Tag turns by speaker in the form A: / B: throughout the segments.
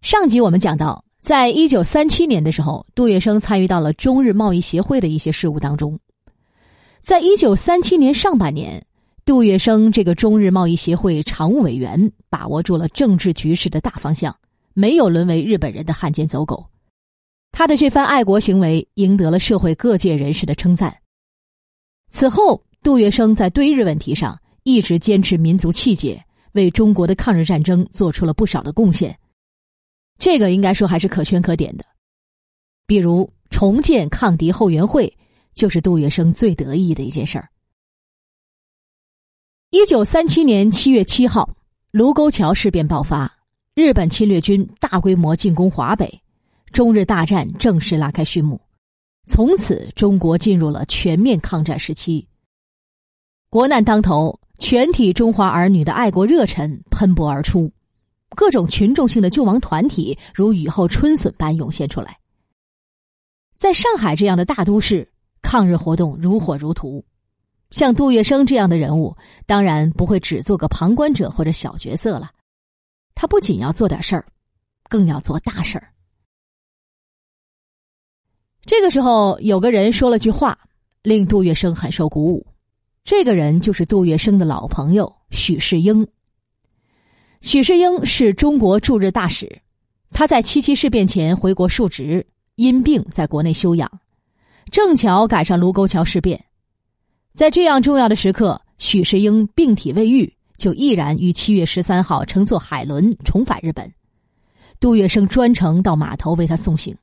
A: 上集我们讲到，在一九三七年的时候，杜月笙参与到了中日贸易协会的一些事务当中。在一九三七年上半年，杜月笙这个中日贸易协会常务委员把握住了政治局势的大方向，没有沦为日本人的汉奸走狗。他的这番爱国行为赢得了社会各界人士的称赞。此后，杜月笙在对日问题上一直坚持民族气节，为中国的抗日战争做出了不少的贡献。这个应该说还是可圈可点的，比如重建抗敌后援会，就是杜月笙最得意的一件事儿。一九三七年七月七号，卢沟桥事变爆发，日本侵略军大规模进攻华北，中日大战正式拉开序幕。从此，中国进入了全面抗战时期。国难当头，全体中华儿女的爱国热忱喷薄而出。各种群众性的救亡团体如雨后春笋般涌现出来。在上海这样的大都市，抗日活动如火如荼。像杜月笙这样的人物，当然不会只做个旁观者或者小角色了。他不仅要做点事儿，更要做大事儿。这个时候，有个人说了句话，令杜月笙很受鼓舞。这个人就是杜月笙的老朋友许世英。许世英是中国驻日大使，他在七七事变前回国述职，因病在国内休养，正巧赶上卢沟桥事变，在这样重要的时刻，许世英病体未愈，就毅然于七月十三号乘坐海轮重返日本。杜月笙专程到码头为他送行。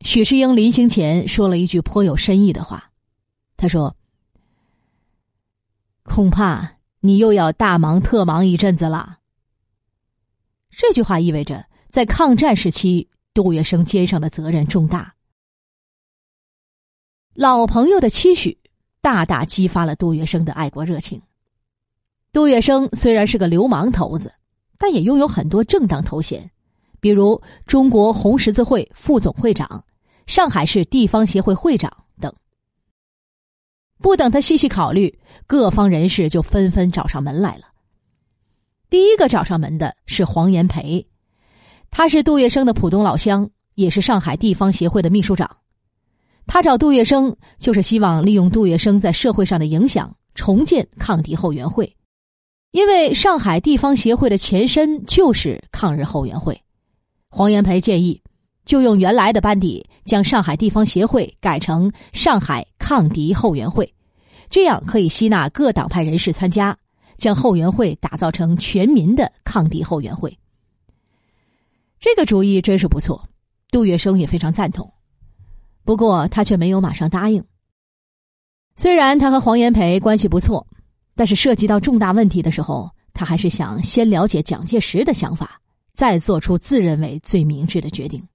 A: 许世英临行前说了一句颇有深意的话，他说：“恐怕你又要大忙特忙一阵子了。”这句话意味着，在抗战时期，杜月笙肩上的责任重大。老朋友的期许，大大激发了杜月笙的爱国热情。杜月笙虽然是个流氓头子，但也拥有很多正当头衔，比如中国红十字会副总会长、上海市地方协会会长。不等他细细考虑，各方人士就纷纷找上门来了。第一个找上门的是黄炎培，他是杜月笙的浦东老乡，也是上海地方协会的秘书长。他找杜月笙，就是希望利用杜月笙在社会上的影响，重建抗敌后援会。因为上海地方协会的前身就是抗日后援会。黄炎培建议，就用原来的班底，将上海地方协会改成上海抗敌后援会，这样可以吸纳各党派人士参加。将后援会打造成全民的抗敌后援会，这个主意真是不错，杜月笙也非常赞同。不过他却没有马上答应。虽然他和黄炎培关系不错，但是涉及到重大问题的时候，他还是想先了解蒋介石的想法，再做出自认为最明智的决定。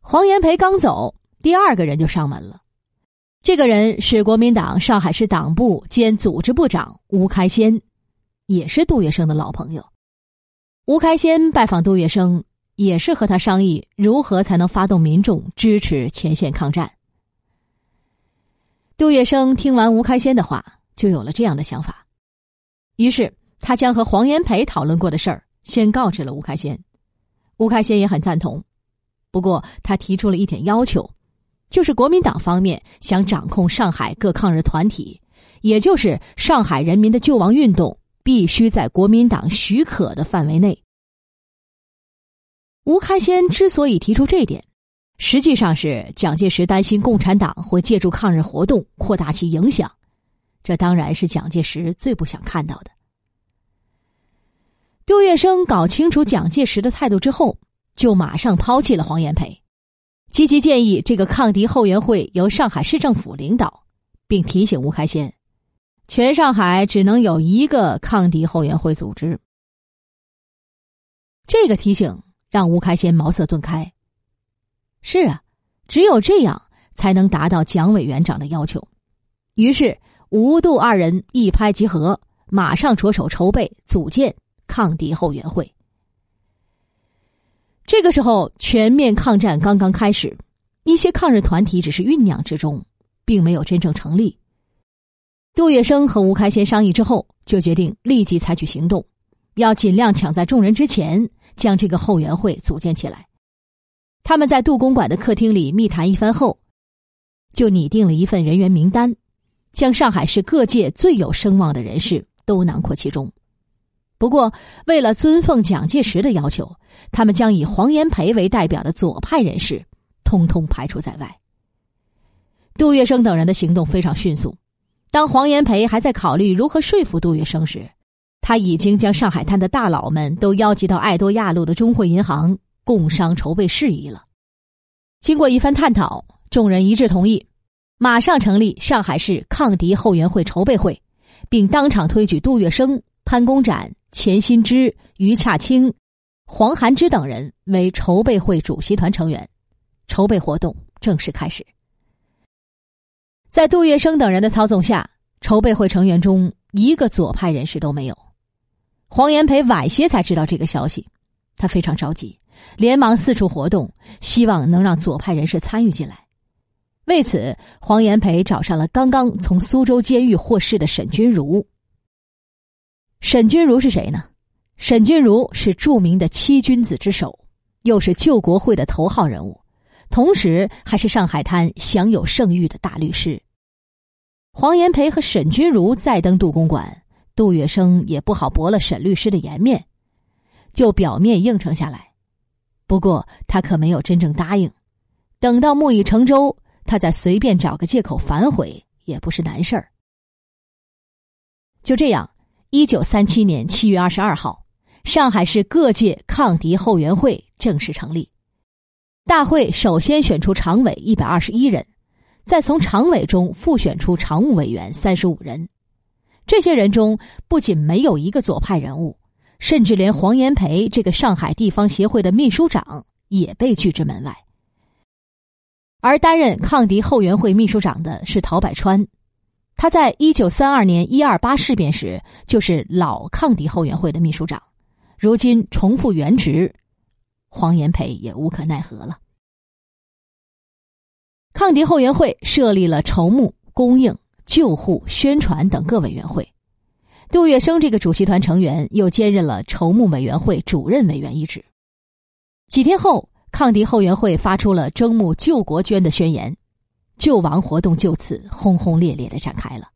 A: 黄炎培刚走，第二个人就上门了。这个人是国民党上海市党部兼组织部长吴开先，也是杜月笙的老朋友。吴开先拜访杜月笙，也是和他商议如何才能发动民众支持前线抗战。杜月笙听完吴开先的话，就有了这样的想法，于是他将和黄炎培讨论过的事儿先告知了吴开先。吴开先也很赞同，不过他提出了一点要求。就是国民党方面想掌控上海各抗日团体，也就是上海人民的救亡运动，必须在国民党许可的范围内。吴开先之所以提出这点，实际上是蒋介石担心共产党会借助抗日活动扩大其影响，这当然是蒋介石最不想看到的。杜月笙搞清楚蒋介石的态度之后，就马上抛弃了黄炎培。积极建议这个抗敌后援会由上海市政府领导，并提醒吴开先，全上海只能有一个抗敌后援会组织。这个提醒让吴开先茅塞顿开。是啊，只有这样才能达到蒋委员长的要求。于是吴杜二人一拍即合，马上着手筹备组建抗敌后援会。这个时候，全面抗战刚刚开始，一些抗日团体只是酝酿之中，并没有真正成立。杜月笙和吴开先商议之后，就决定立即采取行动，要尽量抢在众人之前将这个后援会组建起来。他们在杜公馆的客厅里密谈一番后，就拟定了一份人员名单，将上海市各界最有声望的人士都囊括其中。不过，为了尊奉蒋介石的要求，他们将以黄炎培为代表的左派人士通通排除在外。杜月笙等人的行动非常迅速。当黄炎培还在考虑如何说服杜月笙时，他已经将上海滩的大佬们都邀集到爱多亚路的中汇银行共商筹备事宜了。经过一番探讨，众人一致同意，马上成立上海市抗敌后援会筹备会，并当场推举杜月笙、潘公展、钱新之、于洽清、黄寒之等人为筹备会主席团成员，筹备活动正式开始。在杜月笙等人的操纵下，筹备会成员中一个左派人士都没有。黄炎培晚些才知道这个消息，他非常着急，连忙四处活动，希望能让左派人士参与进来。为此，黄炎培找上了刚刚从苏州监狱获释的沈钧儒。沈君儒是谁呢？沈君儒是著名的七君子之首，又是救国会的头号人物。同时，还是上海滩享有盛誉的大律师。黄炎培和沈君儒再登杜公馆，杜月笙也不好驳了沈律师的颜面，就表面应承下来。不过，他可没有真正答应。等到木已成舟，他再随便找个借口反悔也不是难事儿。就这样，一九三七年七月二十二号，上海市各界抗敌后援会正式成立。大会首先选出常委一百二十一人，再从常委中复选出常务委员三十五人。这些人中不仅没有一个左派人物，甚至连黄炎培这个上海地方协会的秘书长也被拒之门外。而担任抗敌后援会秘书长的是陶百川，他在一九三二年一二八事变时就是老抗敌后援会的秘书长，如今重复原职。黄炎培也无可奈何了。抗敌后援会设立了筹募、供应、救护、宣传等各委员会。杜月笙这个主席团成员又兼任了筹募委员会主任委员一职。几天后，抗敌后援会发出了征募救国捐的宣言，救亡活动就此轰轰烈烈的展开了。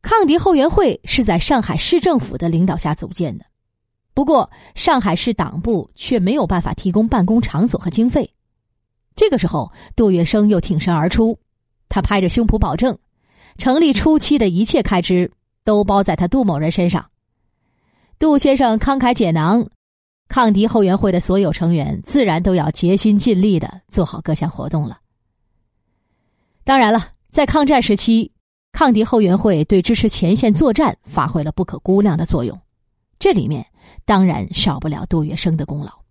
A: 抗敌后援会是在上海市政府的领导下组建的。不过，上海市党部却没有办法提供办公场所和经费。这个时候，杜月笙又挺身而出，他拍着胸脯保证，成立初期的一切开支都包在他杜某人身上。杜先生慷慨解囊，抗敌后援会的所有成员自然都要竭心尽力的做好各项活动了。当然了，在抗战时期，抗敌后援会对支持前线作战发挥了不可估量的作用，这里面。当然少不了杜月笙的功劳。